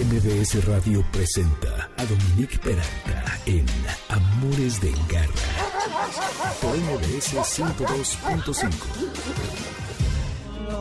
MBS Radio presenta a Dominique Peralta en Amores de Garra por MBS 102.5.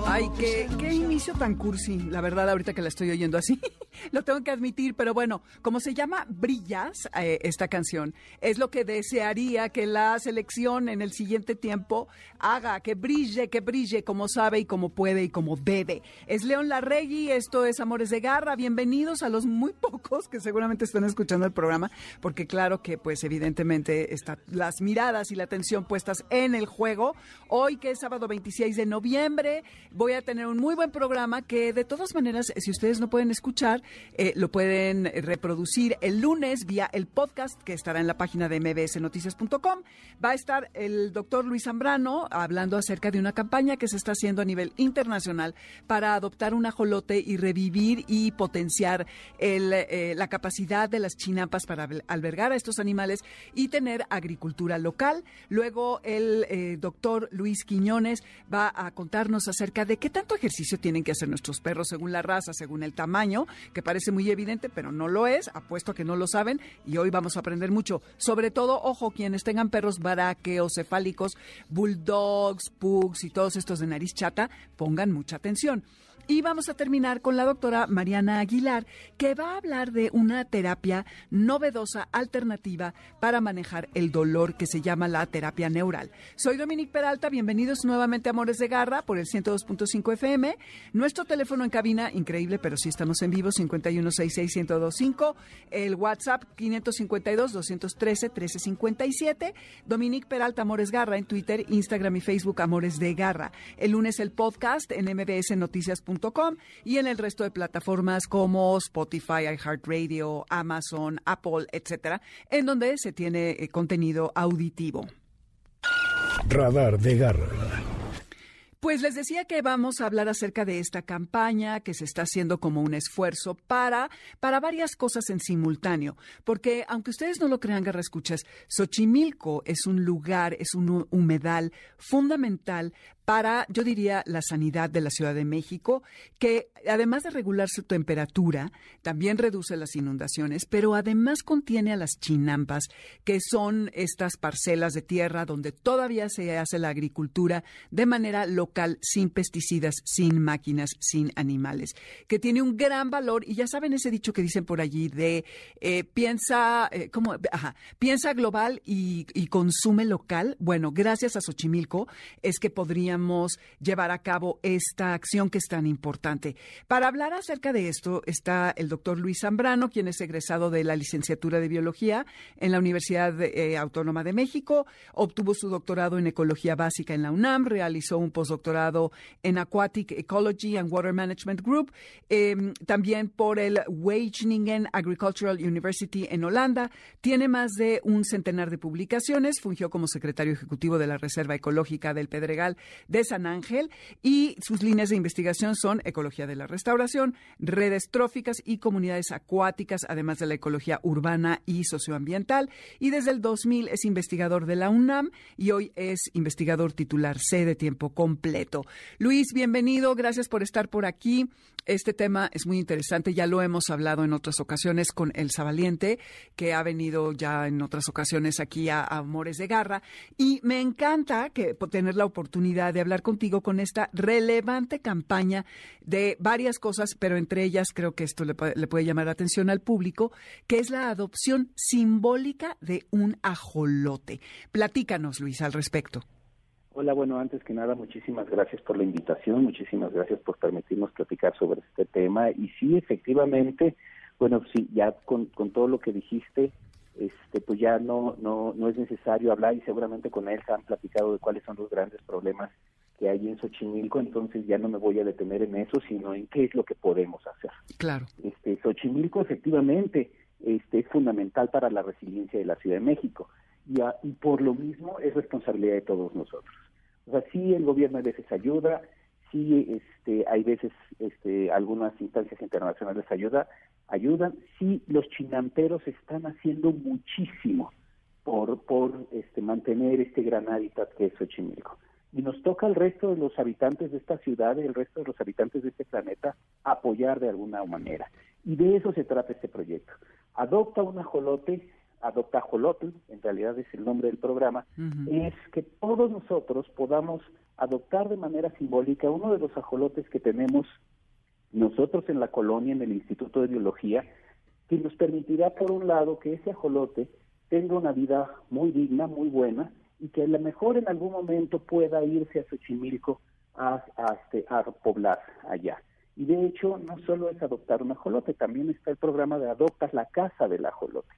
Ay, qué, qué inicio tan cursi, la verdad, ahorita que la estoy oyendo así, lo tengo que admitir, pero bueno, como se llama Brillas, eh, esta canción, es lo que desearía que la selección en el siguiente tiempo haga, que brille, que brille como sabe y como puede y como debe. Es León Larregui, esto es Amores de Garra, bienvenidos a los muy pocos que seguramente están escuchando el programa, porque claro que pues evidentemente están las miradas y la atención puestas en el juego. Hoy que es sábado 26 de noviembre, voy a tener un muy buen programa que de todas maneras, si ustedes no pueden escuchar, eh, lo pueden reproducir el lunes vía el podcast que estará en la página de mbsnoticias.com. Va a estar el doctor Luis Zambrano hablando acerca de una campaña que se está haciendo a nivel internacional para adoptar un ajolote y revivir y potenciar eh, la capacidad de las chinampas para albergar a estos animales y tener agricultura local. Luego el eh, doctor Luis Quiñones va a contarnos acerca de qué tanto ejercicio tienen que hacer nuestros perros según la raza, según el tamaño, parece muy evidente, pero no lo es, apuesto a que no lo saben y hoy vamos a aprender mucho. Sobre todo, ojo, quienes tengan perros cefálicos, bulldogs, pugs y todos estos de nariz chata, pongan mucha atención. Y vamos a terminar con la doctora Mariana Aguilar, que va a hablar de una terapia novedosa, alternativa para manejar el dolor que se llama la terapia neural. Soy Dominique Peralta, bienvenidos nuevamente a Amores de Garra por el 102.5 FM. Nuestro teléfono en cabina, increíble, pero sí estamos en vivo, 5166125. El WhatsApp, 552-213-1357. Dominique Peralta, Amores Garra en Twitter, Instagram y Facebook, Amores de Garra. El lunes el podcast en mbsnoticias.com y en el resto de plataformas como Spotify, iHeartRadio, Amazon, Apple, etcétera, en donde se tiene eh, contenido auditivo. Radar de Garra. Pues les decía que vamos a hablar acerca de esta campaña que se está haciendo como un esfuerzo para, para varias cosas en simultáneo. Porque aunque ustedes no lo crean, Garra Escuchas, Xochimilco es un lugar, es un humedal fundamental para, yo diría, la sanidad de la Ciudad de México, que además de regular su temperatura, también reduce las inundaciones, pero además contiene a las chinampas, que son estas parcelas de tierra donde todavía se hace la agricultura de manera local, sin pesticidas, sin máquinas, sin animales, que tiene un gran valor. Y ya saben ese dicho que dicen por allí de eh, piensa, eh, ¿cómo? Ajá, piensa global y, y consume local. Bueno, gracias a Xochimilco es que llevar a cabo esta acción que es tan importante. Para hablar acerca de esto está el doctor Luis Zambrano, quien es egresado de la licenciatura de Biología en la Universidad eh, Autónoma de México, obtuvo su doctorado en Ecología Básica en la UNAM, realizó un postdoctorado en Aquatic Ecology and Water Management Group, em, también por el Wageningen Agricultural University en Holanda, tiene más de un centenar de publicaciones, fungió como secretario ejecutivo de la Reserva Ecológica del Pedregal de San Ángel y sus líneas de investigación son ecología de la restauración, redes tróficas y comunidades acuáticas, además de la ecología urbana y socioambiental. Y desde el 2000 es investigador de la UNAM y hoy es investigador titular C de tiempo completo. Luis, bienvenido, gracias por estar por aquí. Este tema es muy interesante, ya lo hemos hablado en otras ocasiones con El Valiente, que ha venido ya en otras ocasiones aquí a, Amores de Garra, y me encanta que tener la oportunidad de hablar contigo con esta relevante campaña de varias cosas, pero entre ellas creo que esto le, puede llamar la atención al público, que es la adopción simbólica de un ajolote. Platícanos, Luis, al respecto. Hola, bueno, antes que nada, muchísimas gracias por la invitación, muchísimas gracias por permitirnos platicar sobre este tema. Y sí, efectivamente, bueno, sí, ya con todo lo que dijiste, este, pues ya no, no, no es necesario hablar y seguramente con él se han platicado de cuáles son los grandes problemas que hay en Xochimilco, entonces ya no me voy a detener en eso, sino en qué es lo que podemos hacer. Claro. Este, Xochimilco efectivamente este, es fundamental para la resiliencia de la Ciudad de México y, y por lo mismo es responsabilidad de todos nosotros. O sea, sí el gobierno a veces ayuda, sí este, hay veces este, algunas instancias internacionales ayuda, ayudan, sí los chinamperos están haciendo muchísimo por, por este, mantener este gran hábitat que es Xochimilco. Y nos toca al resto de los habitantes de esta ciudad y el resto de los habitantes de este planeta apoyar de alguna manera. Y de eso se trata este proyecto. Adopta un ajolote, adopta ajolote, en realidad es el nombre del programa, es que todos nosotros podamos adoptar de manera simbólica uno de los ajolotes que tenemos nosotros en la colonia, en el Instituto de Biología, que nos permitirá, por un lado, que ese ajolote tenga una vida muy digna, muy buena, y que a lo mejor en algún momento pueda irse a Xochimilco a, a, este, a poblar allá. Y de hecho, no solo es adoptar un ajolote, también está el programa de Adoptas la Casa del Ajolote,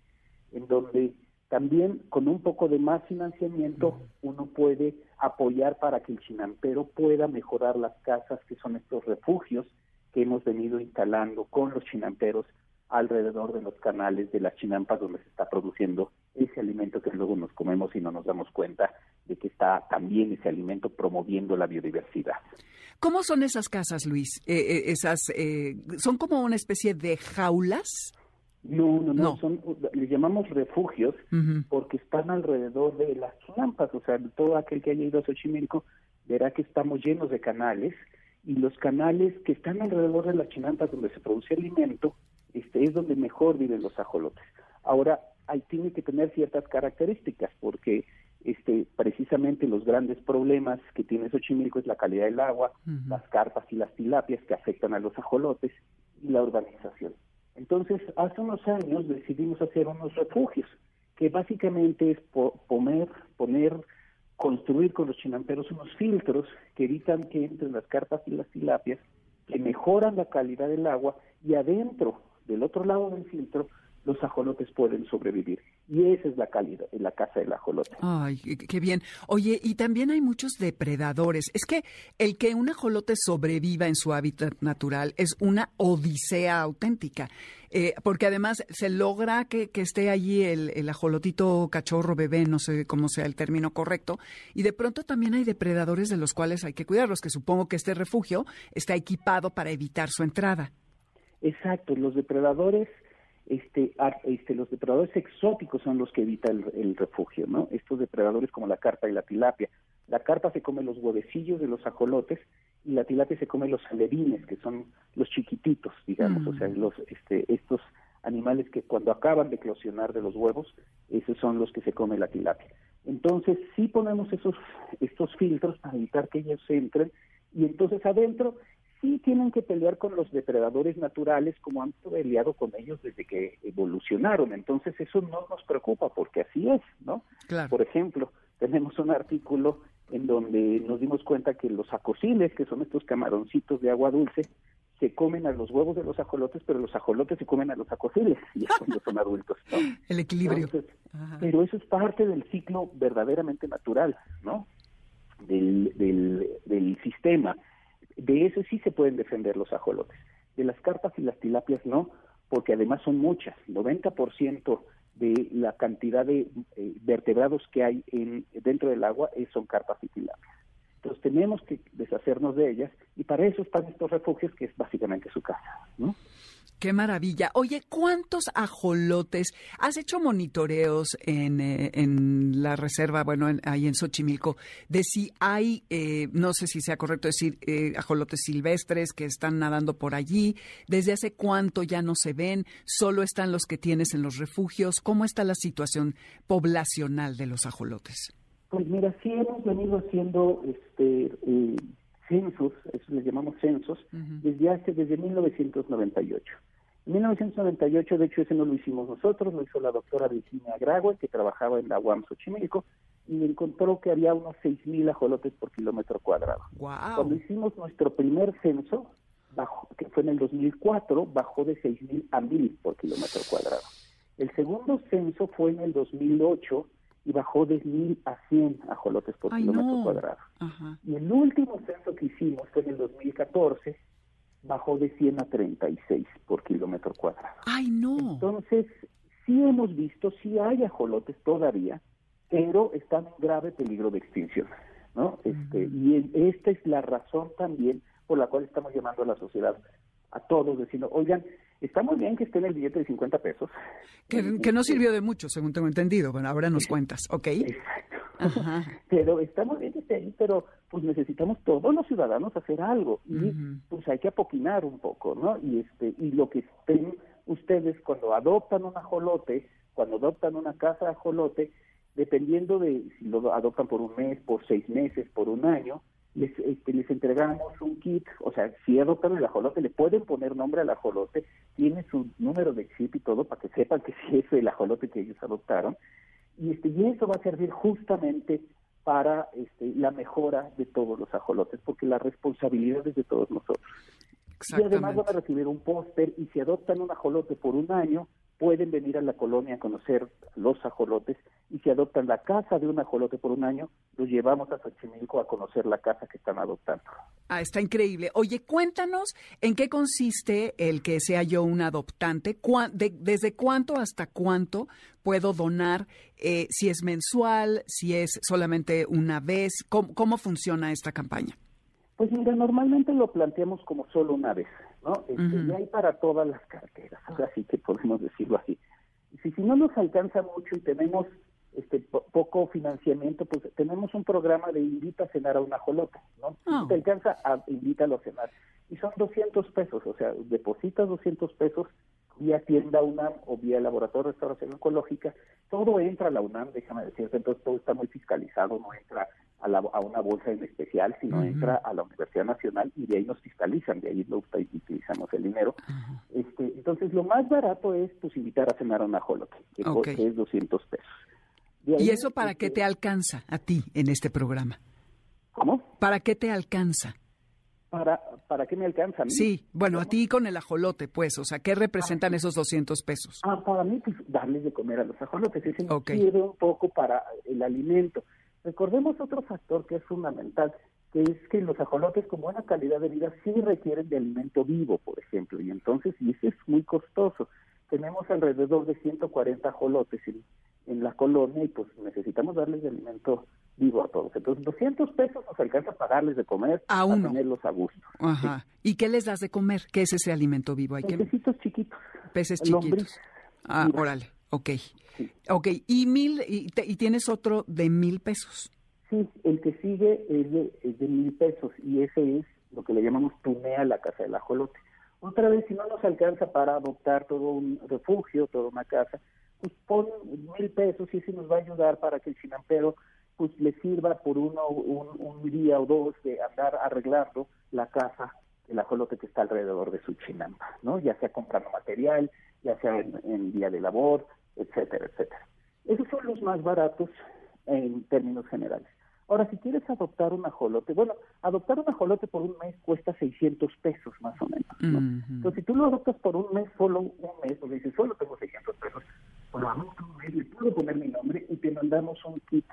en donde también con un poco de más financiamiento uno puede apoyar para que el chinampero pueda mejorar las casas, que son estos refugios que hemos venido instalando con los chinamperos alrededor de los canales de las chinampas donde se está produciendo ese alimento que luego nos comemos y no nos damos cuenta de que está también ese alimento promoviendo la biodiversidad. ¿Cómo son esas casas, Luis? Eh, eh, esas eh, son como una especie de jaulas. No, no, no, son, les llamamos refugios porque están alrededor de las chinampas, o sea, todo aquel que haya ido a Xochimilco verá que estamos llenos de canales y los canales que están alrededor de las chinampas donde se produce alimento este, es donde mejor viven los ajolotes. Ahora, ahí tiene que tener ciertas características, porque este, precisamente los grandes problemas que tiene Xochimilco es la calidad del agua, las carpas y las tilapias que afectan a los ajolotes y la urbanización. Entonces, hace unos años decidimos hacer unos refugios, que básicamente es poner, poner, construir con los chinamperos unos filtros que evitan que entren las carpas y las tilapias, que mejoran la calidad del agua y adentro del otro lado del filtro, los ajolotes pueden sobrevivir. Y esa es la calidad, la casa del ajolote. Ay, qué bien. Oye, y también hay muchos depredadores. Es que el que un ajolote sobreviva en su hábitat natural es una odisea auténtica. Eh, porque además se logra que, esté allí el, el, ajolotito cachorro bebé, no sé cómo sea el término correcto, y de pronto también hay depredadores de los cuales hay que cuidarlos, que supongo que este refugio está equipado para evitar su entrada. Exacto, los depredadores, este, este, los depredadores exóticos son los que evitan el, refugio, ¿no? Estos depredadores como la carpa y la tilapia. La carpa se come los huevecillos de los ajolotes y la tilapia se come los alevines, que son los chiquititos, digamos, o sea, mm. los, este, estos animales que cuando acaban de eclosionar de los huevos, esos son los que se come la tilapia. Entonces, sí ponemos esos, estos filtros para evitar que ellos entren y entonces adentro sí tienen que pelear con los depredadores naturales como han peleado con ellos desde que evolucionaron. Entonces eso no nos preocupa porque así es, ¿no? Por ejemplo, tenemos un artículo en donde nos dimos cuenta que los acosiles, que son estos camaroncitos de agua dulce, se comen a los huevos de los ajolotes, pero los ajolotes se comen a los acosiles, y cuando son adultos, ¿no? El equilibrio. pero eso es parte del ciclo verdaderamente natural, ¿no? Del, del, del sistema. De eso sí se pueden defender los ajolotes. De las carpas y las tilapias no, porque además son muchas. 90% de la cantidad de eh, vertebrados que hay en, dentro del agua son carpas y tilapias. Entonces tenemos que deshacernos de ellas y para eso están estos refugios que es básicamente su casa, ¿no? Qué maravilla. Oye, ¿cuántos ajolotes? ¿Has hecho monitoreos en, eh, en la reserva, bueno, ahí en Xochimilco, de si hay, eh, no sé si sea correcto decir, eh, ajolotes silvestres que están nadando por allí? ¿Desde hace cuánto ya no se ven? ¿Solo están los que tienes en los refugios? ¿Cómo está la situación poblacional de los ajolotes? Pues mira, sí hemos venido haciendo este, censos, eso les llamamos censos, desde hace, desde 1998. En 1998, de hecho, ese no lo hicimos nosotros, lo hizo la doctora Virginia Grague, que trabajaba en la UAM Xochimilco, y encontró que había unos 6.000 ajolotes por kilómetro cuadrado. Cuando hicimos nuestro primer censo, que fue en el 2004, bajó de 6.000 a 1.000 por kilómetro cuadrado. El segundo censo fue en el 2008 y bajó de 1.000 a 100 ajolotes por kilómetro cuadrado. Y el último censo que hicimos fue en el 2014 bajó de 100 a 36 por kilómetro cuadrado. ¡Ay, no! Entonces, sí hemos visto, sí hay ajolotes todavía, pero están en grave peligro de extinción, ¿no? Este, y esta es la razón también por la cual estamos llamando a la sociedad, a todos, diciendo, oigan, está muy bien que esté en el billete de 50 pesos. Que, no sirvió de mucho, según tengo entendido. Bueno, ahora nos cuentas, ¿ok? Exacto. pero estamos bien desde ahí, pero pues necesitamos todos los ciudadanos hacer algo y pues hay que apoquinar un poco, ¿no? Y este y lo que estén ustedes cuando adoptan un ajolote, cuando adoptan una casa de ajolote, dependiendo de si lo adoptan por un mes, por seis meses, por un año, les, este, les entregamos un kit, o sea, si adoptan el ajolote, le pueden poner nombre al ajolote, tiene su número de chip y todo para que sepan que sí es el ajolote que ellos adoptaron, y, este, y eso va a servir justamente para este, la mejora de todos los ajolotes, porque la responsabilidad es de todos nosotros. Y además van a recibir un póster y si adoptan un ajolote por un año, pueden venir a la colonia a conocer los ajolotes y si adoptan la casa de un ajolote por un año, los llevamos a Xochimilco a conocer la casa que están adoptando. Ah, está increíble. Oye, cuéntanos en qué consiste el que sea yo un adoptante, desde cuánto hasta cuánto puedo donar, eh, si es mensual, si es solamente una vez, cómo funciona esta campaña. Pues mira, normalmente lo planteamos como solo una vez, ¿no? Este, y hay para todas las carteras, así que podemos decirlo así. Si, si no nos alcanza mucho y tenemos este poco financiamiento, pues tenemos un programa de invita a cenar a una jolota, ¿no? Si te alcanza, a, invítalo a cenar. Y son 200 pesos, o sea, depositas 200 pesos vía tienda UNAM o vía laboratorio de restauración ecológica, todo entra a la UNAM, déjame decirte, entonces todo está muy fiscalizado, no entra a, una bolsa en especial, sino entra a la Universidad Nacional y de ahí nos fiscalizan, de ahí lo utilizamos el dinero. este Entonces, lo más barato es pues invitar a cenar a una jolote, que, es 200 pesos. ¿Y eso para qué te alcanza a ti en este programa? ¿Cómo? ¿Para qué te alcanza? ¿Para, ¿Para qué me alcanza? Sí, bueno, a ti con el ajolote, pues, o sea, ¿qué representan ah, esos 200 pesos? Ah, para mí, pues, darles de comer a los ajolotes, ese okay. un poco para el alimento. Recordemos otro factor que es fundamental, que es que los ajolotes con buena calidad de vida sí requieren de alimento vivo, por ejemplo, y entonces, y ese es muy costoso. Tenemos alrededor de 140 ajolotes en, en la colonia y pues necesitamos darles de alimento vivo a todos. Entonces, 200 pesos nos alcanza para darles de comer, a uno. tenerlos a gusto. Ajá. ¿Y qué les das de comer? ¿Qué es ese alimento vivo? Hay Pececitos chiquitos. Peces chiquitos. Ah, órale. Ok. Ok, y mil, y, tienes otro de mil pesos. Sí, el que sigue es de, mil pesos y ese es lo que le llamamos tunea la casa del ajolote. Otra vez, si no nos alcanza para adoptar todo un refugio, toda una casa, pues pon mil pesos y ese nos va a ayudar para que el chinampero pues le sirva por uno un, día o dos de andar arreglando la casa el ajolote que está alrededor de su chinampa, ¿no? Ya sea comprando material, ya sea en día de labor, etcétera, etcétera. Esos son los más baratos en términos generales. Ahora, si quieres adoptar un ajolote, bueno, adoptar un ajolote por un mes cuesta 600 pesos más o menos. ¿no? Entonces, si tú lo adoptas por un mes, solo un mes, o dices, solo tengo 600 pesos, pues adopto un mes, le puedo poner mi nombre y te mandamos un kit,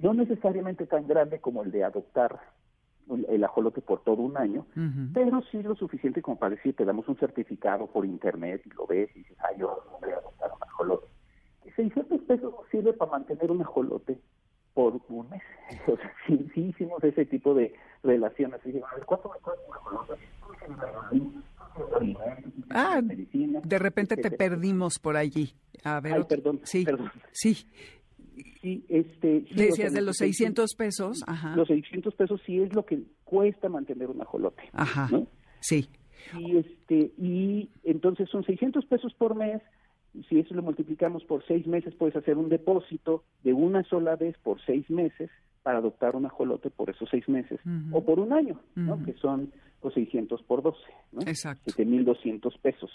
no necesariamente tan grande como el de adoptar el ajolote por todo un año, pero sí lo suficiente como para decir, te damos un certificado por internet y lo ves y dices, ay, yo voy a adoptar un ajolote. Y 600 pesos sirve para mantener un ajolote por un mes. O sea, sí, hicimos ese tipo de relaciones. Y ¿cuánto me cuesta un ajolote? Ah, de repente te perdimos por allí. A ver, Ay, perdón, sí, perdón. Sí, Sí, este, Decías de los 600 pesos. Ajá. Los 600 pesos sí es lo que cuesta mantener un ajolote. Ajá. Sí. Y, este, y entonces son 600 pesos por mes. Si eso lo multiplicamos por seis meses, puedes hacer un depósito de una sola vez por seis meses para adoptar un ajolote por esos seis meses. O por un año, ¿no? Que son los 600 por 12, ¿no? Exacto. 7.200 pesos.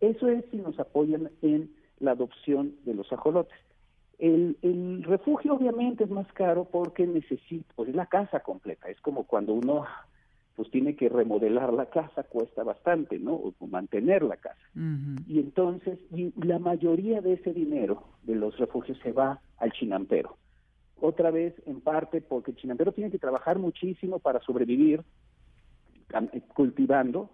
Eso es si nos apoyan en la adopción de los ajolotes. El, el, refugio obviamente es más caro porque necesita, pues es la casa completa, es como cuando uno pues tiene que remodelar la casa, cuesta bastante, ¿no? O mantener la casa. Y entonces, y la mayoría de ese dinero de los refugios se va al chinampero. Otra vez, en parte, porque el chinampero tiene que trabajar muchísimo para sobrevivir cultivando,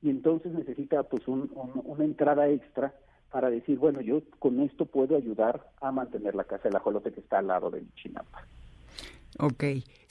y entonces necesita pues un, una entrada extra para decir, bueno, yo con esto puedo ayudar a mantener la casa del ajolote que está al lado del Chinampa. Ok.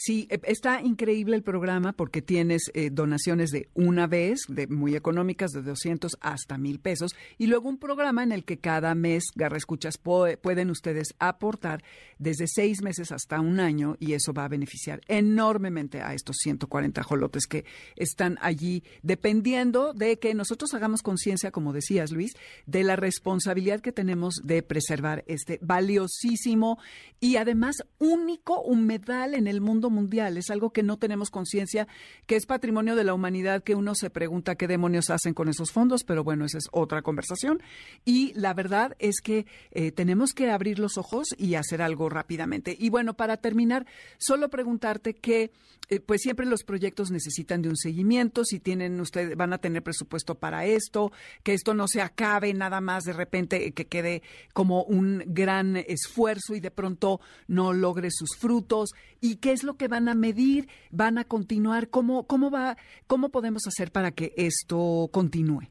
Sí, e, está increíble el programa porque tienes eh, donaciones de una vez, de muy económicas, de 200 hasta mil pesos, y luego un programa en el que cada mes, Garra Escuchas, pueden ustedes aportar desde seis meses hasta un año, y eso va a beneficiar enormemente a estos 140 jolotes que están allí, dependiendo de que nosotros hagamos conciencia, como decías, Luis, de la responsabilidad que tenemos de preservar este valiosísimo y además único humedal en el mundo mundial. Es algo que no tenemos conciencia, que es patrimonio de la humanidad, que uno se pregunta qué demonios hacen con esos fondos, pero bueno, esa es otra conversación. Y la verdad es que eh, tenemos que abrir los ojos y hacer algo rápidamente. Y bueno, para terminar, solo preguntarte que, eh, pues siempre los proyectos necesitan de un seguimiento, si tienen ustedes, van a tener presupuesto para esto, que esto no se acabe nada más de repente, que quede como un gran esfuerzo y de pronto no logre sus frutos. ¿Y qué es lo que van a medir? ¿Van a continuar? ¿Cómo, cómo, va, cómo podemos hacer para que esto continúe?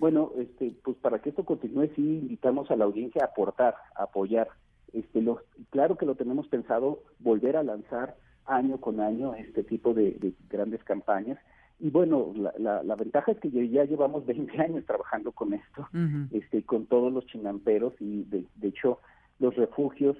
Bueno, este, pues para que esto continúe, sí invitamos a la audiencia a aportar, a apoyar. Este, claro que lo tenemos pensado volver a lanzar año con año este tipo de, grandes campañas. Y bueno, la, la, ventaja es que ya llevamos 20 años trabajando con esto, este, con todos los chinamperos y de, de hecho los refugios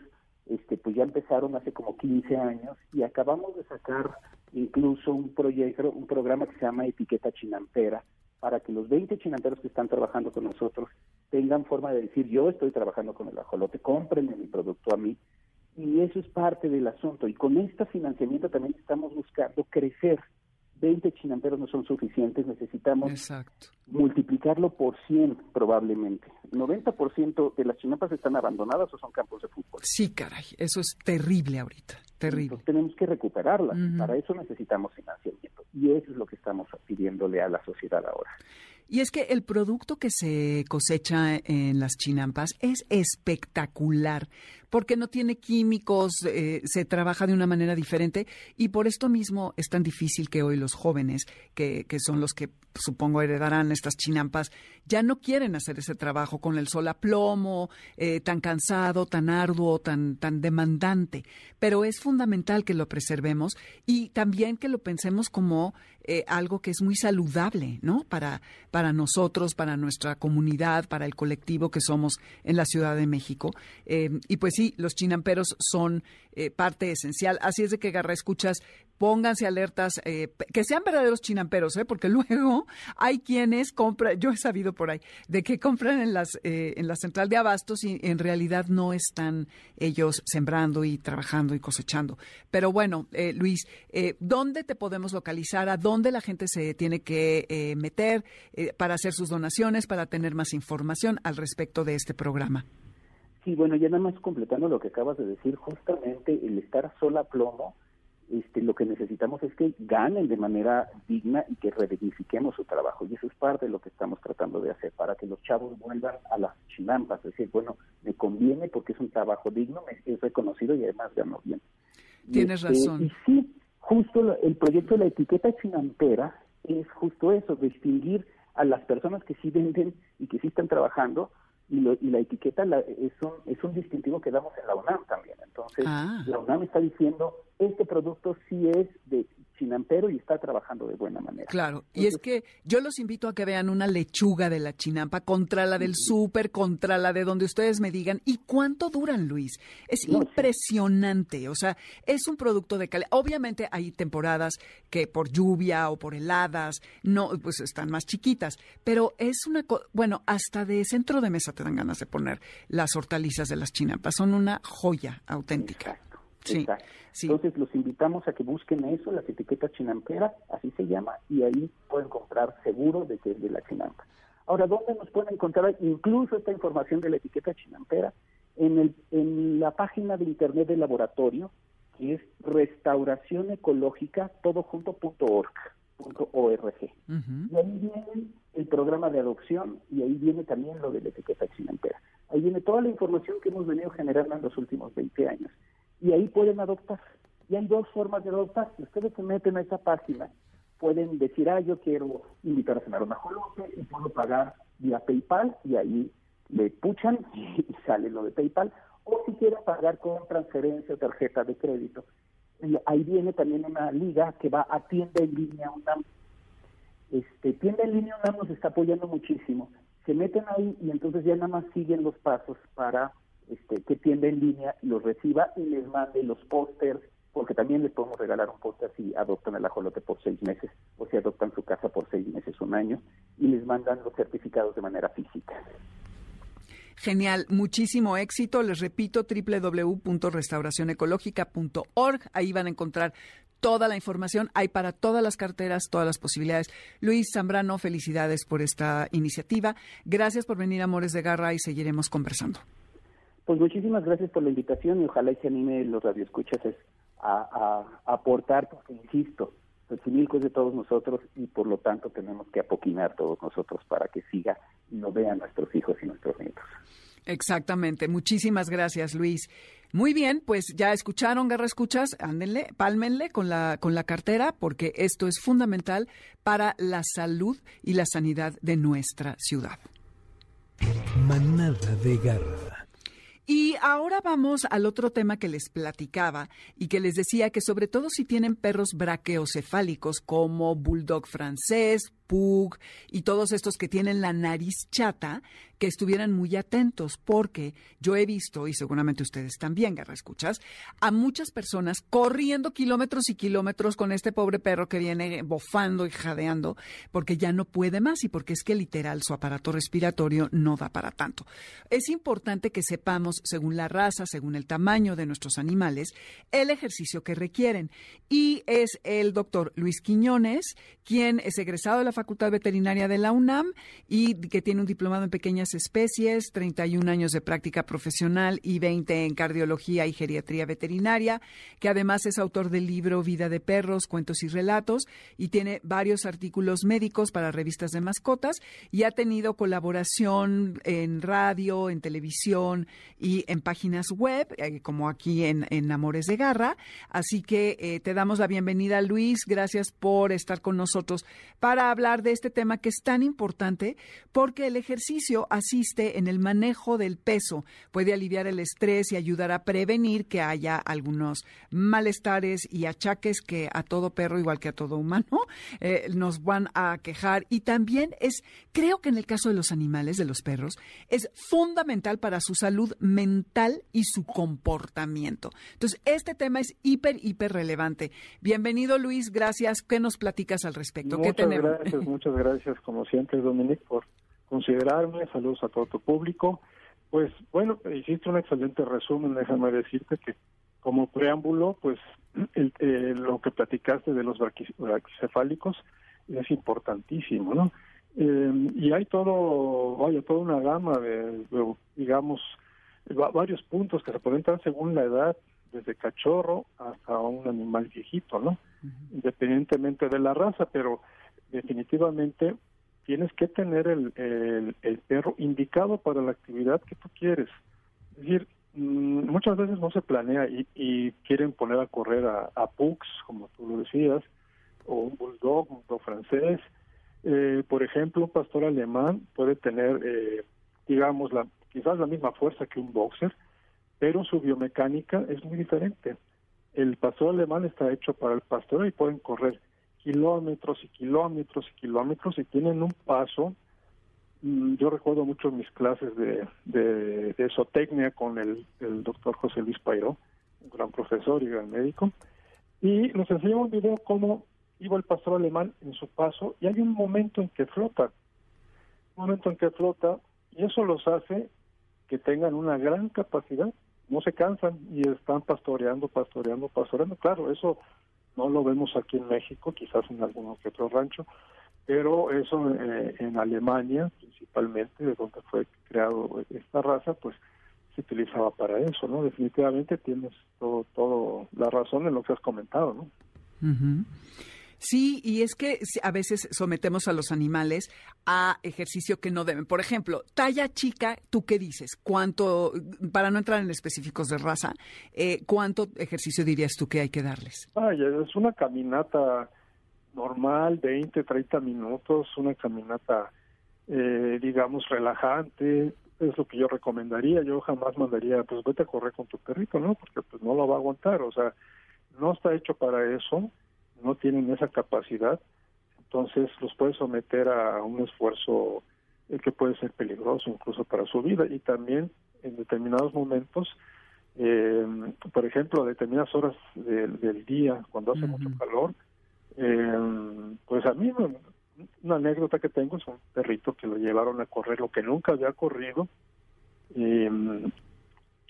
este, pues ya empezaron hace como 15 años y acabamos de sacar incluso un proyecto, un programa que se llama Etiqueta Chinampera, para que los 20 chinamperos que están trabajando con nosotros tengan forma de decir, yo estoy trabajando con el ajolote, cómprenme mi producto a mí. Y eso es parte del asunto. Y con este financiamiento también estamos buscando crecer 20 chinamperos no son suficientes, necesitamos multiplicarlo por 100 probablemente. 90% de las chinampas están abandonadas o son campos de fútbol. Sí, caray, eso es terrible ahorita, terrible. tenemos que recuperarlas, para eso necesitamos financiamiento y eso es lo que estamos pidiéndole a la sociedad ahora. Y es que el producto que se cosecha en las chinampas es espectacular porque no tiene químicos, eh, se trabaja de una manera diferente y por esto mismo es tan difícil que hoy los jóvenes, que, que son los que supongo heredarán estas chinampas, ya no quieren hacer ese trabajo con el sol a plomo, eh, tan cansado, tan arduo, tan, tan demandante. Pero es fundamental que lo preservemos y también que lo pensemos como eh, algo que es muy saludable, ¿no? Para, para nosotros, para nuestra comunidad, para el colectivo que somos en la Ciudad de México. Eh, y pues sí, los chinamperos son eh, parte esencial. Así es de que, Garra, escuchas, pónganse alertas, eh, que sean verdaderos chinamperos, ¿eh? porque luego hay quienes compran, yo he sabido por ahí, de que compran en, las, eh, en la central de abastos y en realidad no están ellos sembrando y trabajando y cosechando. Pero bueno, Luis, ¿dónde te podemos localizar? ¿A dónde la gente se tiene que meter para hacer sus donaciones, para tener más información al respecto de este programa? Sí, bueno, ya nada más completando lo que acabas de decir, justamente el estar sola plomo, este, lo que necesitamos es que ganen de manera digna y que redignifiquemos su trabajo. Y eso es parte de lo que estamos tratando de hacer, para que los chavos vuelvan a las chinampas. Es decir, bueno, me conviene porque es un trabajo digno, es reconocido y además gano bien. Tienes este, razón. Y sí, justo el proyecto de la etiqueta chinampera es justo eso, distinguir a las personas que sí venden y que sí están trabajando y, y la etiqueta es, un, es un distintivo que damos en la UNAM también. Entonces, ah. la UNAM está diciendo, este producto sí es de chinampero y está trabajando de buena manera. Claro, y es que yo los invito a que vean una lechuga de la chinampa contra la del súper, contra la de donde ustedes me digan, ¿y cuánto duran, Luis? Es impresionante, o sea, es un producto de calidad. Obviamente hay temporadas que por lluvia o por heladas, no, pues están más chiquitas, pero es una, bueno, hasta de centro de mesa te dan ganas de poner las hortalizas de las chinampas, son una joya auténtica. Sí, Entonces los invitamos a que busquen eso, las etiquetas chinampera, así se llama, y ahí pueden comprar seguro de que es de la chinampa. Ahora, ¿dónde nos pueden encontrar incluso esta información de la etiqueta chinampera? En, el, en la página de internet del laboratorio, que es restauracionecológica, todo junto, punto org, Y ahí viene el programa de adopción y ahí viene también lo de la etiqueta chinampera. Ahí viene toda la información que hemos venido generando en los últimos 20 años y ahí pueden adoptar. Y hay dos formas de adoptar. Si ustedes se meten a esa página, pueden decir, ah, yo quiero invitar a cenar un ajolote y puedo pagar vía PayPal y ahí le puchan y sale lo de PayPal. O si quieren pagar con transferencia o tarjeta de crédito, ahí viene también una liga que va a tienda en línea UNAM. Este, tienda en línea UNAM nos está apoyando muchísimo. Se meten ahí y entonces ya nada más siguen los pasos para este, que tienda en línea los reciba y les mande los pósters, porque también les podemos regalar un póster si adoptan el ajolote por seis meses o si adoptan su casa por seis meses, un año, y les mandan los certificados de manera física. Genial, muchísimo éxito. Les repito, www.restauracionecológica.org. Ahí van a encontrar toda la información. Hay para todas las carteras, todas las posibilidades. Luis Zambrano, felicidades por esta iniciativa. Gracias por venir Amores de Garra y seguiremos conversando. Pues muchísimas gracias por la invitación y ojalá y se anime los radioescuchas a, a, aportar, porque insisto, Xochimilco es de todos nosotros y por lo tanto tenemos que apoquinar todos nosotros para que siga y lo vean nuestros hijos y nuestros nietos. Exactamente. Muchísimas gracias, Luis. Muy bien, pues ya escucharon, Garra Escuchas, ándenle, pálmenle con la, con la cartera, porque esto es fundamental para la salud y la sanidad de nuestra ciudad. Manada de Garra. Y ahora vamos al otro tema que les platicaba y que les decía que sobre todo si tienen perros braqueocefálicos como bulldog francés, y todos estos que tienen la nariz chata, que estuvieran muy atentos, porque yo he visto, y seguramente ustedes también, Garra Escuchas, a muchas personas corriendo kilómetros y kilómetros con este pobre perro que viene bofando y jadeando, porque ya no puede más y porque es que literal su aparato respiratorio no da para tanto. Es importante que sepamos, según la raza, según el tamaño de nuestros animales, el ejercicio que requieren. Y es el doctor Luis Quiñones, quien es egresado de la Facultad Veterinaria de la UNAM y que tiene un diplomado en pequeñas especies, 31 años de práctica profesional y 20 en cardiología y geriatría veterinaria, que además es autor del libro Vida de Perros, Cuentos y Relatos y tiene varios artículos médicos para revistas de mascotas y ha tenido colaboración en radio, en televisión y en páginas web, eh, como aquí en, Amores de Garra. Así que eh, te damos la bienvenida, Luis. Gracias por estar con nosotros para hablar de este tema que es tan importante porque el ejercicio asiste en el manejo del peso, puede aliviar el estrés y ayudar a prevenir que haya algunos malestares y achaques que a todo perro, igual que a todo humano, eh, nos van a quejar. Y también es, creo que en el caso de los animales, de los perros, es fundamental para su salud mental y su comportamiento. Entonces, este tema es hiper, hiper relevante. Bienvenido, Luis. Gracias. ¿Qué nos platicas al respecto? ¿Qué tenemos? Muchas gracias como siempre, Dominique, por considerarme. Saludos a todo tu público. Pues bueno, hiciste un excelente resumen, déjame decirte que como preámbulo, pues eh, lo que platicaste de los braquicefálicos es importantísimo, ¿no? Eh, y hay todo, vaya, toda una gama de, digamos, varios puntos que se pueden entrar según la edad, desde cachorro hasta un animal viejito, ¿no? Independientemente de la raza, pero definitivamente tienes que tener el, perro indicado para la actividad que tú quieres. Es decir, mm, muchas veces no se planea y, y quieren poner a correr a, a pugs, como tú lo decías, o un bulldog, un bulldog francés. Eh, por ejemplo, un pastor alemán puede tener, eh, digamos, la, quizás la misma fuerza que un boxer, pero su biomecánica es muy diferente. El pastor alemán está hecho para el pastor y pueden correr kilómetros y kilómetros y kilómetros y tienen un paso. Mm, yo recuerdo mucho mis clases de, de, de con el, el doctor José Luis Pairo, un gran profesor y gran médico, y nos enseñó un video cómo iba el pastor alemán en su paso y hay un momento en que flota, un momento en que flota y eso los hace que tengan una gran capacidad, no se cansan y están pastoreando, pastoreando, pastoreando. Claro, eso no lo vemos aquí en México, quizás en algunos que otro rancho, pero eso eh, en Alemania, principalmente, de donde fue creado esta raza, pues se utilizaba para eso, ¿no? Definitivamente tienes todo, todo la razón en lo que has comentado, ¿no? Sí, y es que a veces sometemos a los animales a ejercicio que no deben. Por ejemplo, talla chica, ¿tú qué dices? ¿Cuánto, para no entrar en específicos de raza, eh, cuánto ejercicio dirías tú que hay que darles? Ay, es una caminata normal, 20, 30 minutos, una caminata, eh, digamos, relajante, es lo que yo recomendaría. Yo jamás mandaría, pues vete a correr con tu perrito, ¿no? Porque pues no lo va a aguantar, o sea, no está hecho para eso, no tienen esa capacidad, entonces los puede someter a un esfuerzo eh, que puede ser peligroso incluso para su vida. Y también en determinados momentos, eh, por ejemplo, a determinadas horas del día, cuando hace mucho calor, eh, pues a mí una anécdota que tengo es un perrito que lo llevaron a correr lo que nunca había corrido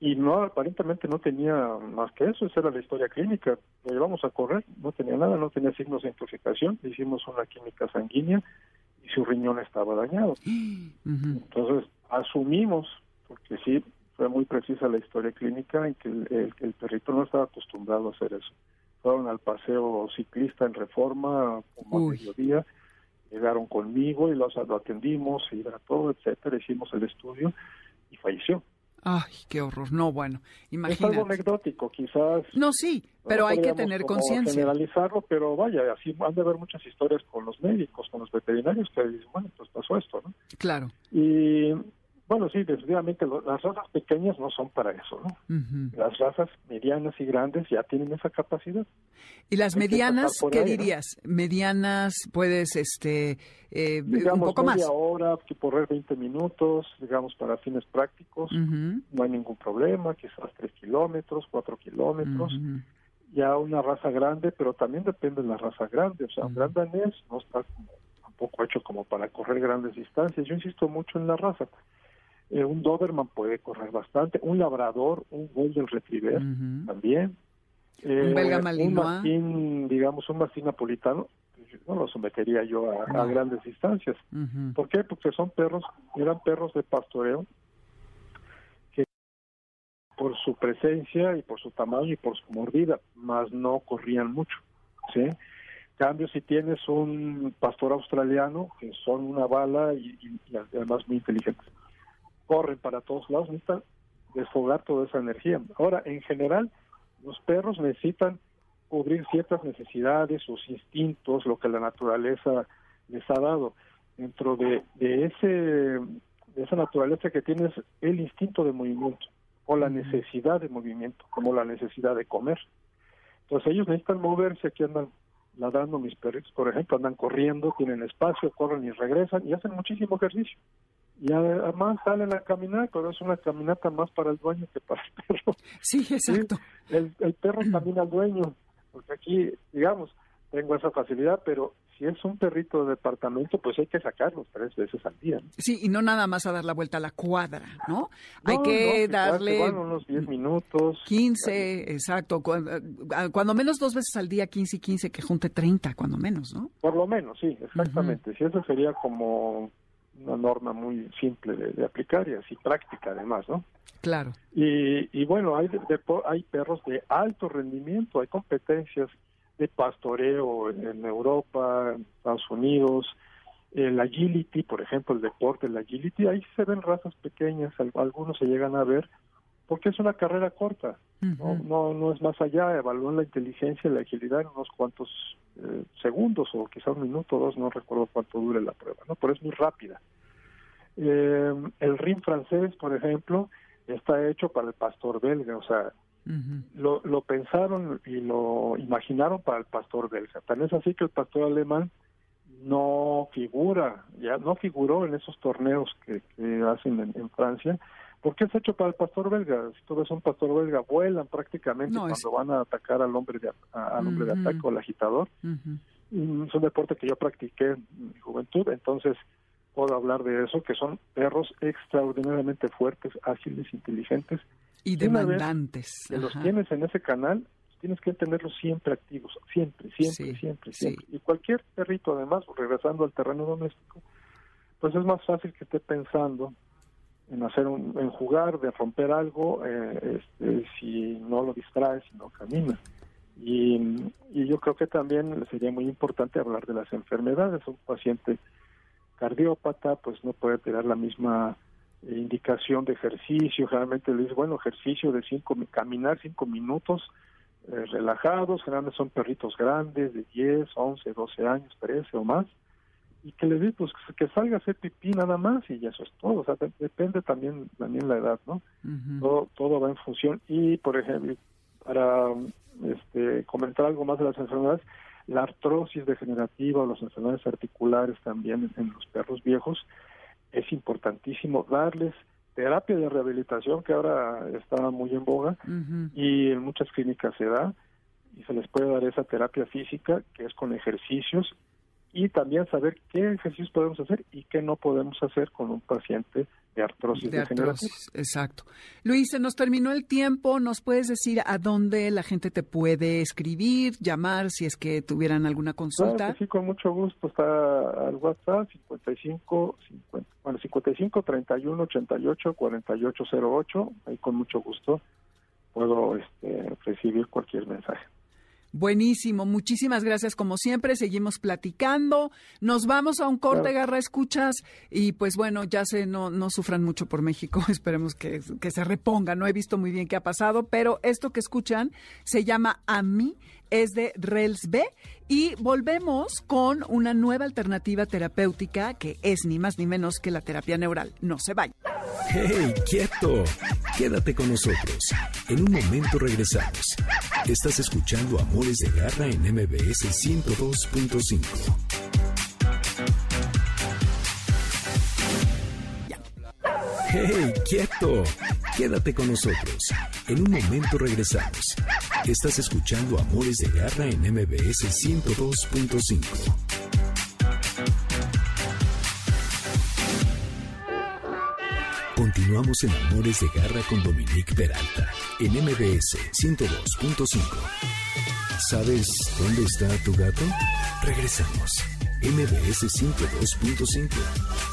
y no aparentemente no tenía más que eso, esa era la historia clínica. Lo llevamos a correr, no tenía nada, no tenía signos de intoxicación, hicimos una química sanguínea y su riñón estaba dañado. Entonces asumimos, porque sí fue muy precisa la historia clínica en que el, perrito no estaba acostumbrado a hacer eso. Fueron al paseo ciclista en Reforma como a mediodía, llegaron conmigo y los, lo atendimos, y todo, etcétera, hicimos el estudio y falleció. Ay, qué horror. No, bueno, imagínate. Es algo anecdótico, quizás. No, sí, pero hay que tener conciencia. generalizarlo, pero vaya, así han de haber muchas historias con los médicos, con los veterinarios que dicen, bueno, pues pasó esto, ¿no? Claro. Y bueno, sí, definitivamente las razas pequeñas no son para eso, ¿no? Las razas medianas y grandes ya tienen esa capacidad. ¿Y las medianas, qué dirías? Medianas, puedes, este, eh, un poco media más. hora, correr 20 minutos, digamos, para fines prácticos, no hay ningún problema, quizás 3 kilómetros, 4 kilómetros. Ya una raza grande, pero también depende de la raza grande, o sea, un gran danés no está tampoco hecho como para correr grandes distancias. Yo insisto mucho en la raza. Eh, un Doberman puede correr bastante, un Labrador, un Golden Retriever también. Eh, un belga malinois. Un digamos, un mastín napolitano, no lo sometería yo a, grandes distancias. ¿Por qué? Porque son perros, eran perros de pastoreo que por su presencia y por su tamaño y por su mordida, más no corrían mucho, ¿sí? cambio, si tienes un pastor australiano, que son una bala y además muy inteligentes, corren para todos lados, necesitan desfogar toda esa energía. Ahora, en general, los perros necesitan cubrir ciertas necesidades, sus instintos, lo que la naturaleza les ha dado. Dentro de, de ese de esa naturaleza que tienes el instinto de movimiento o la necesidad de movimiento, como la necesidad de comer. Entonces ellos necesitan moverse, aquí andan ladrando mis perros, por ejemplo, andan corriendo, tienen espacio, corren y regresan y hacen muchísimo ejercicio y además salen a caminar, pero es una caminata más para el dueño que para el perro. Sí, exacto. El, el perro camina al dueño, porque aquí, digamos, tengo esa facilidad, pero si es un perrito de departamento, pues hay que sacarlo tres veces al día. Sí, y no nada más a dar la vuelta a la cuadra, ¿no? hay que darle... unos 10 minutos. 15, exacto. Eh, cuando, menos dos veces al día, 15 y 15, que junte 30, cuando menos, ¿no? Por lo menos, sí, exactamente. Si eso sería como una norma muy simple de, aplicar y así práctica además, ¿no? Claro. Y, y bueno, hay, hay perros de alto rendimiento, hay competencias de pastoreo en, Europa, en Estados Unidos, el agility, por ejemplo, el deporte, el agility, ahí se ven razas pequeñas, algunos se llegan a ver, porque es una carrera corta, ¿no? no no es más allá, evalúan la inteligencia y la agilidad en unos cuantos eh, segundos o quizá un minuto o dos, no recuerdo cuánto dure la prueba, ¿no? Pero es muy rápida. Eh, el ring francés, por ejemplo, está hecho para el pastor belga, o sea, lo, lo pensaron y lo imaginaron para el pastor belga. Tan es así que el pastor alemán no figura, ya no figuró en esos torneos que, hacen en Francia, porque es hecho para el pastor belga. Si tú ves un pastor belga, vuelan prácticamente cuando van a atacar al hombre de, al hombre de ataque o al agitador. Es un deporte que yo practiqué en mi juventud, entonces puedo hablar de eso, que son perros extraordinariamente fuertes, ágiles, inteligentes. Y demandantes. Que los tienes en ese canal, tienes que tenerlos siempre activos, siempre, siempre, siempre, siempre. Y cualquier perrito, además, regresando al terreno doméstico, pues es más fácil que esté pensando en hacer un, en jugar, de romper algo, eh, este, si no lo distrae, si no camina. Y, y, yo creo que también sería muy importante hablar de las enfermedades. Un paciente cardiópata, pues no puede tener la misma indicación de ejercicio. Generalmente le dice, bueno, ejercicio de cinco, caminar cinco minutos eh, relajados. Generalmente son perritos grandes de 10, 11, 12 años, 13 o más y que le di pues que salga a hacer pipí nada más y eso es todo o sea depende también también la edad no todo todo va en función y por ejemplo para este, comentar algo más de las enfermedades, la artrosis degenerativa o las enfermedades articulares también en los perros viejos, es importantísimo darles terapia de rehabilitación que ahora está muy en boga y en muchas clínicas se da y se les puede dar esa terapia física que es con ejercicios y también saber qué ejercicios podemos hacer y qué no podemos hacer con un paciente de artrosis de artrosis, exacto. Luis, se nos terminó el tiempo. ¿Nos puedes decir a dónde la gente te puede escribir, llamar, si es que tuvieran alguna consulta? sí, con mucho gusto. Está al WhatsApp 55, 50, bueno, 55 31 88 48 08. Ahí con mucho gusto puedo este, recibir cualquier mensaje. Buenísimo, muchísimas gracias. Como siempre, seguimos platicando, nos vamos a un corte, Garra Escuchas, y pues bueno, ya sé, no, no sufran mucho por México, esperemos que, que se reponga, no he visto muy bien qué ha pasado, pero esto que escuchan se llama A mí, es de Rels B y volvemos con una nueva alternativa terapéutica que es ni más ni menos que la terapia neural. No se vayan. ¡Hey, quieto! Quédate con nosotros. En un momento regresamos. Estás escuchando Amores de Garra en MBS 102.5. ¡Hey, quieto! Quédate con nosotros. En un momento regresamos. Estás escuchando Amores de Garra en MBS 102.5. Continuamos en Amores de Garra con Dominique Peralta en MBS 102.5. ¿Sabes dónde está tu gato? Regresamos. MBS 102.5.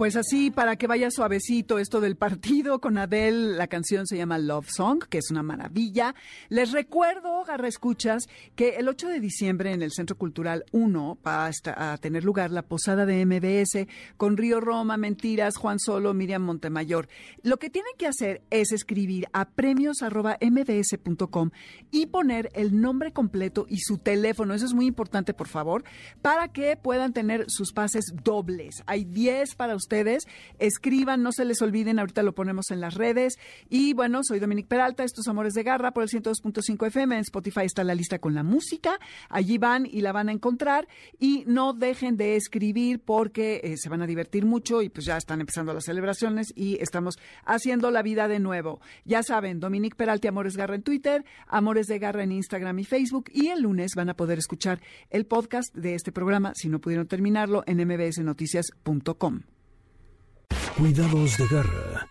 Pues así, para que vaya suavecito esto del partido con Adele, la canción se llama Love Song, que es una maravilla. Les recuerdo, Garra Escuchas, que el 8 de diciembre en el Centro Cultural 1 va a, tener lugar la posada de MBS con Río Roma, Mentiras, Juan Solo, Miriam Montemayor. Lo que tienen que hacer es escribir a premios.mbs.com y poner el nombre completo y su teléfono. Eso es muy importante, por favor, para que puedan tener sus pases dobles. Hay 10 para ustedes ustedes. Escriban, no se les olviden, ahorita lo ponemos en las redes. Y bueno, soy Dominique Peralta, estos Amores de Garra por el 102.5 FM. En Spotify está la lista con la música. Allí van y la van a encontrar. Y no dejen de escribir porque eh, se van a divertir mucho y pues ya están empezando las celebraciones y estamos haciendo la vida de nuevo. Ya saben, Dominique Peralta, Amores Garra en Twitter, Amores de Garra en Instagram y Facebook. Y el lunes van a poder escuchar el podcast de este programa, si no pudieron terminarlo, en mbsnoticias.com. Cuidados de garra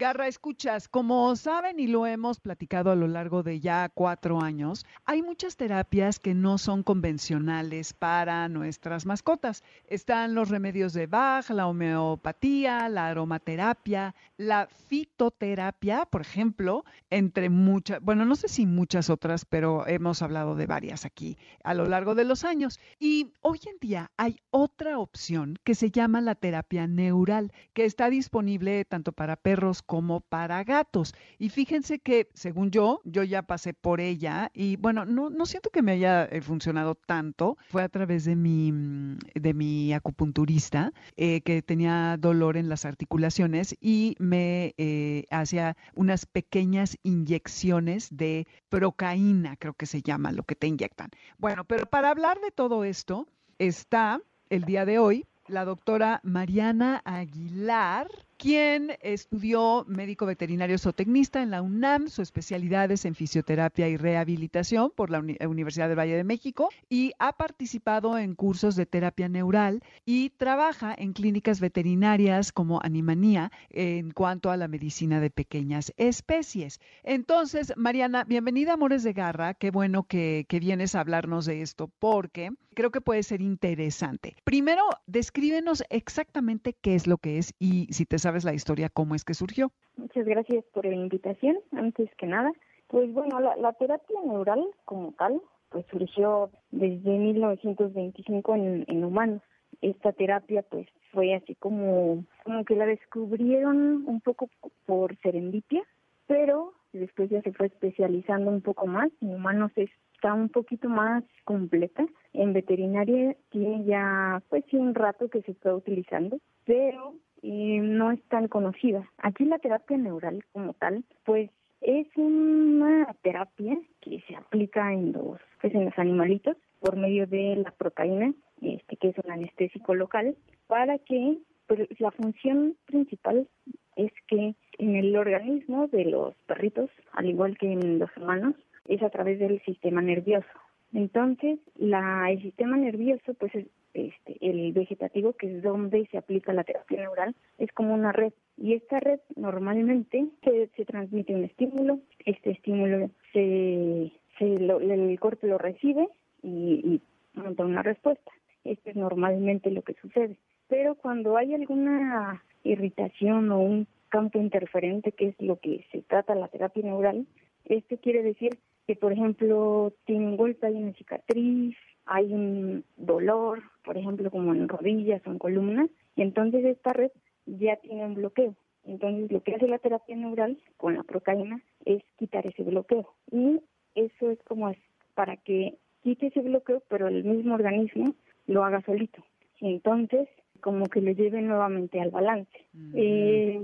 Garra, escuchas, como saben y lo hemos platicado a lo largo de ya cuatro años, hay muchas terapias que no son convencionales para nuestras mascotas. Están los remedios de Bach, la homeopatía, la aromaterapia, la fitoterapia, por ejemplo, entre muchas, bueno, no sé si muchas otras, pero hemos hablado de varias aquí a lo largo de los años. Y hoy en día hay otra opción que se llama la terapia neural, que está disponible tanto para perros como para gatos. Y fíjense que, según yo, yo ya pasé por ella y bueno, no, no siento que me haya eh, funcionado tanto. Fue a través de mi, mm, de mi acupunturista eh, que tenía dolor en las articulaciones y me eh, hacía unas pequeñas inyecciones de procaína, creo que se llama lo que te inyectan. Bueno, pero para hablar de todo esto está el día de hoy la doctora Mariana Aguilar quien estudió médico veterinario zootecnista en la UNAM, su especialidad es en fisioterapia y rehabilitación por la Universidad del Valle de México y ha participado en cursos de terapia neural y trabaja en clínicas veterinarias como Animanía en cuanto a la medicina de pequeñas especies. Entonces, Mariana, bienvenida Amores de Garra, qué bueno que, que vienes a hablarnos de esto porque creo que puede ser interesante. Primero, descríbenos exactamente qué es lo que es y si te sabes la historia, cómo es que surgió. Muchas gracias por la invitación, antes que nada. Pues bueno, la, terapia neural como tal, pues surgió desde 1925 en, en humanos. Esta terapia pues fue así como, como que la descubrieron un poco por serendipia, pero después ya se fue especializando un poco más. En humanos está un poquito más completa. En veterinaria tiene ya pues sí un rato que se está utilizando, pero no es tan conocida. Aquí la terapia neural como tal, pues es una terapia que se aplica en los, pues en los animalitos por medio de la proteína, este, que es un anestésico local, para que pues, la función principal es que en el organismo de los perritos, al igual que en los humanos, es a través del sistema nervioso. Entonces, la, el sistema nervioso, pues es este, el vegetativo, que es donde se aplica la terapia neural, es como una red. Y esta red normalmente se, se transmite un estímulo, este estímulo se, se el cuerpo lo recibe y, y monta una respuesta. Esto es normalmente lo que sucede. Pero cuando hay alguna irritación o un campo interferente, que es lo que se trata la terapia neural, esto quiere decir que, por ejemplo, tiene un golpe, hay una cicatriz, hay un dolor, por ejemplo, como en rodillas o en columnas, y entonces esta red ya tiene un bloqueo. Entonces, lo que hace la terapia neural con la procaína es quitar ese bloqueo. Y eso es como es para que quite ese bloqueo, pero el mismo organismo lo haga solito. Entonces, como que le lleve nuevamente al balance. Eh,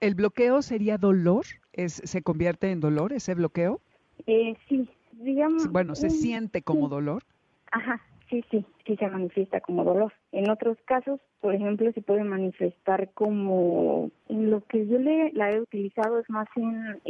¿El bloqueo sería dolor? ¿Es, ¿Se convierte en dolor ese bloqueo? Eh, sí, digamos. Bueno, ¿se siente como dolor? Ajá, sí, sí, sí se manifiesta como dolor. En otros casos, por ejemplo, se puede manifestar como en lo que yo le la he utilizado es más en,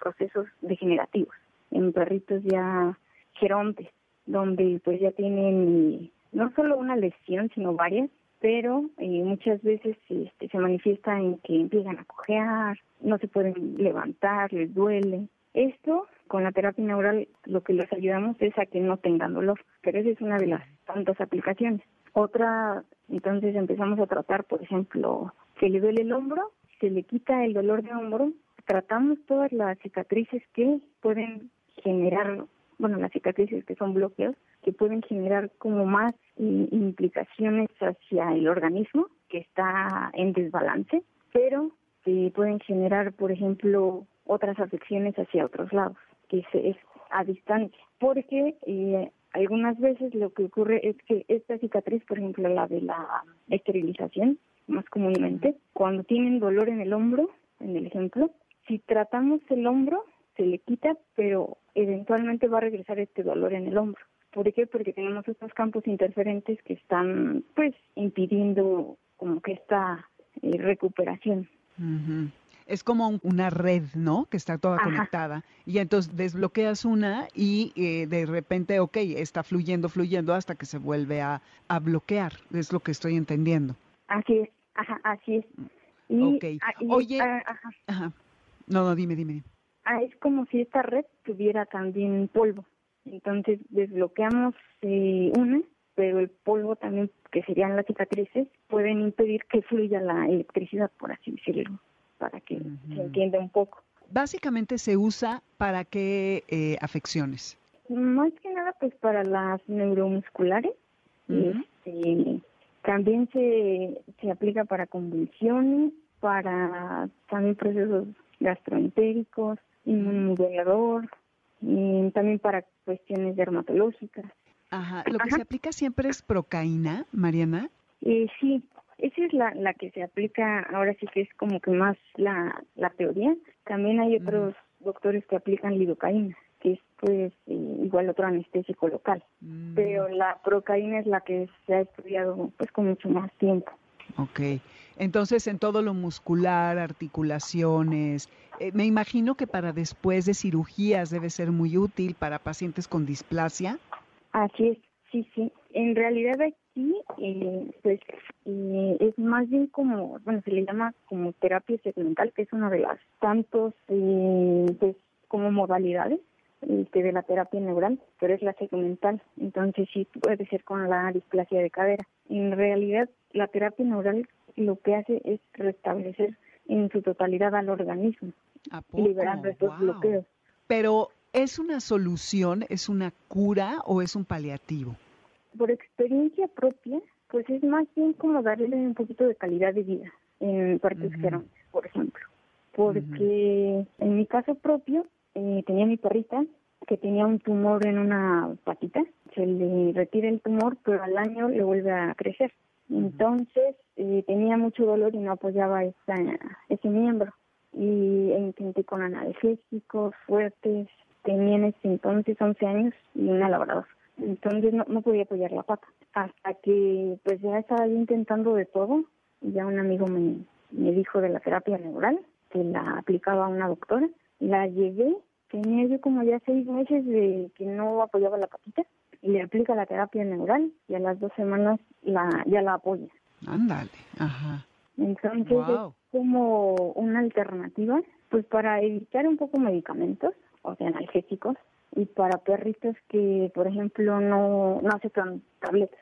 procesos degenerativos, en perritos ya gerontes, donde pues ya tienen no solo una lesión, sino varias, pero eh, muchas veces este, se manifiesta en que empiezan a cojear, no se pueden levantar, les duele. Esto, con la terapia neural, lo que les ayudamos es a que no tengan dolor, pero esa es una de las tantas aplicaciones. Otra, entonces empezamos a tratar, por ejemplo, que le duele el hombro, se le quita el dolor de hombro, tratamos todas las cicatrices que pueden generar, bueno, las cicatrices que son bloqueos, que pueden generar como más implicaciones hacia el organismo que está en desbalance, pero que pueden generar, por ejemplo, otras afecciones hacia otros lados, que es, a distancia, porque eh, algunas veces lo que ocurre es que esta cicatriz, por ejemplo, la de la esterilización, más comúnmente, cuando tienen dolor en el hombro, en el ejemplo, si tratamos el hombro, se le quita, pero eventualmente va a regresar este dolor en el hombro. ¿Por qué? Porque tenemos estos campos interferentes que están, pues, impidiendo como que esta eh, recuperación. Es como una red, ¿no? Que está toda conectada. Y entonces desbloqueas una y eh, de repente, ok, está fluyendo, fluyendo hasta que se vuelve a, a bloquear. Es lo que estoy entendiendo. Así es, ajá, así es. Y, ok. Ah, Oye, ah, ajá. No, no, dime, dime. Ah, es como si esta red tuviera también polvo. Entonces desbloqueamos eh, una, pero el polvo también, que serían las cicatrices, pueden impedir que fluya la electricidad, por así decirlo, para que se entienda un poco. Básicamente se usa para qué eh, afecciones? Más que nada, pues para las neuromusculares. Este, también se, se aplica para convulsiones, para también procesos gastroentéricos, inmunomodulador, y también para cuestiones dermatológicas. Ajá, lo que se aplica siempre es procaína, Mariana. Eh, sí, esa es la, la que se aplica, ahora sí que es como que más la, la teoría. También hay otros doctores que aplican lidocaína, que es pues igual otro anestésico local. Mm. Pero la procaína es la que se ha estudiado pues con mucho más tiempo. Ok, entonces en todo lo muscular, articulaciones, eh, me imagino que para después de cirugías debe ser muy útil para pacientes con displasia. Así es, sí, sí. En realidad aquí, eh, pues, eh, es más bien como, bueno, se le llama como terapia segmental, que es una de las tantos, pues, como modalidades este, de la terapia neural, pero es la segmental, entonces sí puede ser con la displasia de cadera. En realidad, la terapia neural lo que hace es restablecer en su totalidad al organismo, liberando estos bloqueos. Pero, ¿es una solución, es una cura o es un paliativo? Por experiencia propia, pues es más bien como darle un poquito de calidad de vida en partes uh por ejemplo. Porque en mi caso propio, eh, tenía mi perrita que tenía un tumor en una patita, se le retira el tumor, pero al año le vuelve a crecer. Entonces eh, tenía mucho dolor y no apoyaba esa, ese miembro. y e intenté con analgésicos fuertes. Tenía en ese entonces 11 años y una labrador. Entonces no, no podía apoyar la pata. Hasta que pues ya estaba yo intentando de todo. Y ya un amigo me, me dijo de la terapia neural, que la aplicaba una doctora. La llegué, tenía yo como ya seis meses de que no apoyaba la patita y le aplica la terapia neural y a las dos semanas la ya la apoya. Ándale, ajá. Entonces Wow. es como una alternativa, pues para evitar un poco medicamentos, o sea, analgésicos, y para perritos que, por ejemplo, no, no aceptan tabletas.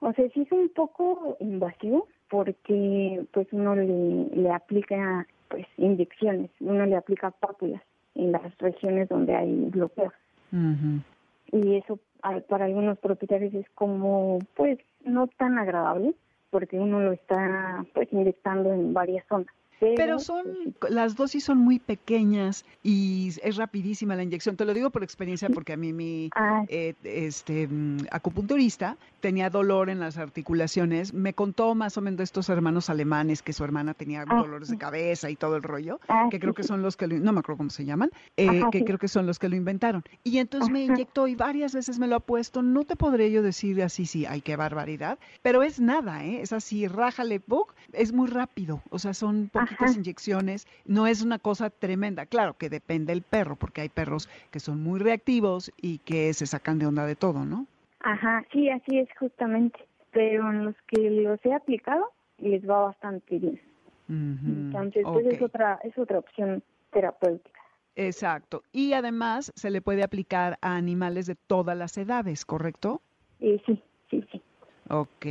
O sea, sí es un poco invasivo porque pues uno le, le aplica pues inyecciones, uno le aplica pápulas en las regiones donde hay bloqueos Ujú. y eso para algunos propietarios es como pues no tan agradable porque uno lo está pues inyectando en varias zonas. Pero son, pues, las dosis son muy pequeñas y es rapidísima la inyección. Te lo digo por experiencia porque a mí mi eh, este mm, acupunturista tenía dolor en las articulaciones. Me contó más o menos de estos hermanos alemanes que su hermana tenía Ah, dolores de cabeza y todo el rollo, ah, que creo que son los que lo, no me acuerdo cómo se llaman, eh, Ajá, que sí. creo que son los que lo inventaron. Y entonces me Ajá. inyectó y varias veces me lo ha puesto. No te podré yo decir así, sí, ay, qué barbaridad, pero es nada, ¿eh? Es así, rájale, book, es muy rápido. O sea, son poquitas Ajá. inyecciones, no es una cosa tremenda. Claro que depende del perro, porque hay perros que son muy reactivos y que se sacan de onda de todo, ¿no? Ajá, sí, así es justamente. Pero en los que los he aplicado les va bastante bien. Entonces, pues es otra es otra opción terapéutica. Exacto. Y además se le puede aplicar a animales de todas las edades, ¿correcto? Eh, sí, sí, sí. Ok.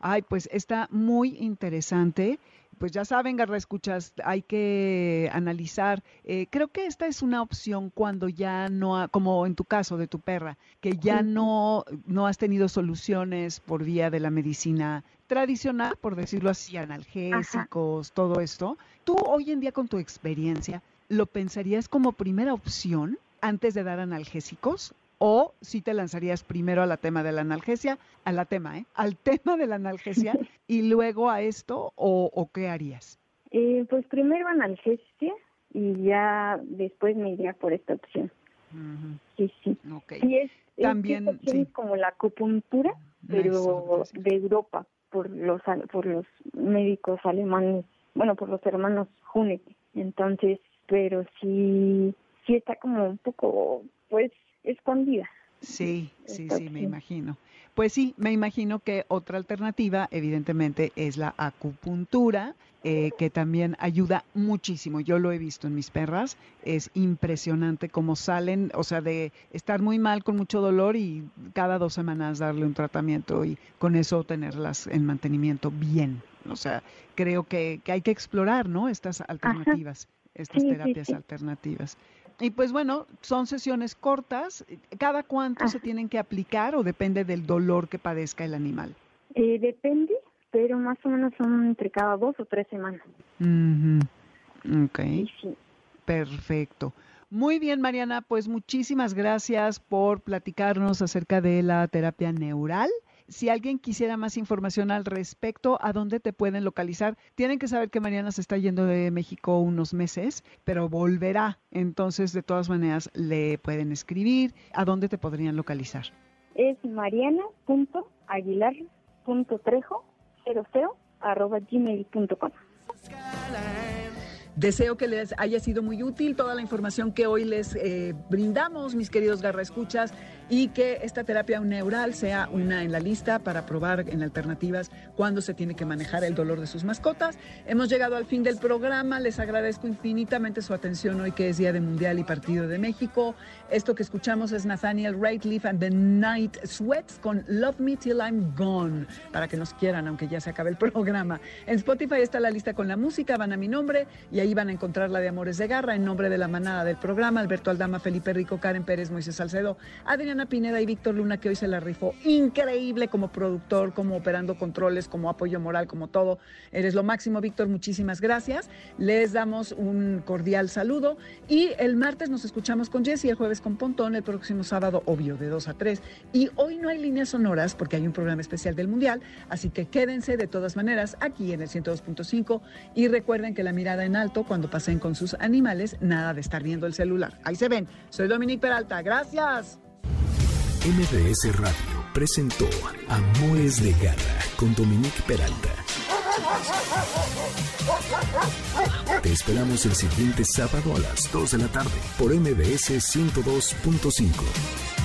Ay, pues está muy interesante. Pues ya saben, Garra Escuchas, hay que analizar. Eh, creo que esta es una opción cuando ya no, ha- como en tu caso de tu perra, que ya no, no has tenido soluciones por vía de la medicina tradicional, por decirlo así, analgésicos, todo esto. Tú hoy en día con tu experiencia, ¿lo pensarías como primera opción antes de dar analgésicos? O si te lanzarías primero a la tema de la analgesia, a la tema, ¿eh? Al tema de la analgesia y luego a esto, o, o qué harías? Eh, pues primero analgesia y ya después me iría por esta opción. Sí, sí. Sí, es, También, sí. como la acupuntura, pero de Europa, por los al- por los médicos alemanes, bueno, por los hermanos Huneke. Entonces, pero sí, sí está como un poco, pues, escondida. Sí, sí, sí, me imagino. Pues sí, me imagino que otra alternativa, evidentemente, es la acupuntura, eh, que también ayuda muchísimo. Yo lo he visto en mis perras. Es impresionante cómo salen, o sea, de estar muy mal con mucho dolor y cada dos semanas darle un tratamiento y con eso tenerlas en mantenimiento bien. O sea, creo que, que hay que explorar, ¿no? Estas alternativas, estas Sí, sí, terapias sí. alternativas. Y pues bueno, son sesiones cortas. ¿Cada cuánto se tienen que aplicar o depende del dolor que padezca el animal? Eh, depende, pero más o menos son entre cada dos o tres semanas. Ok, Sí, sí. perfecto. Muy bien, Mariana, pues muchísimas gracias por platicarnos acerca de la terapia neural. Si alguien quisiera más información al respecto, ¿a dónde te pueden localizar? Tienen que saber que Mariana se está yendo de México unos meses, pero volverá. Entonces, de todas maneras, le pueden escribir. ¿A dónde te podrían localizar? Es mariana.aguilar.trejo00 arroba gmail.com. Deseo que les haya sido muy útil toda la información que hoy les eh, brindamos, mis queridos garra escuchas, y que esta terapia neural sea una en la lista para probar en alternativas cuando se tiene que manejar el dolor de sus mascotas. Hemos llegado al fin del programa. Les agradezco infinitamente su atención hoy que es Día de Mundial y Partido de México. Esto que escuchamos es Nathaniel Rateliff and the Night Sweats con Love Me Till I'm Gone, para que nos quieran, aunque ya se acabe el programa. En Spotify está la lista con la música, van a mi nombre y ahí van a encontrar la de Amores de Garra en nombre de la manada del programa, Alberto Aldama, Felipe Rico, Karen Pérez, Moisés Salcedo, Adriana Pineda y Víctor Luna, que hoy se la rifó increíble como productor, como operando controles, como apoyo moral, como todo. Eres lo máximo, Víctor, muchísimas gracias. Les damos un cordial saludo y el martes nos escuchamos con Jessy, el jueves con Pontón, el próximo sábado, obvio, de 2 a 3. Y hoy no hay líneas sonoras porque hay un programa especial del Mundial, así que quédense de todas maneras aquí en el 102.5 y recuerden que la mirada en alto cuando pasen con sus animales, nada de estar viendo el celular. Ahí se ven. Soy Dominique Peralta. Gracias. MBS Radio presentó Amores de Garra con Dominique Peralta. Te esperamos el siguiente sábado a las 2 de la tarde por MBS 102.5.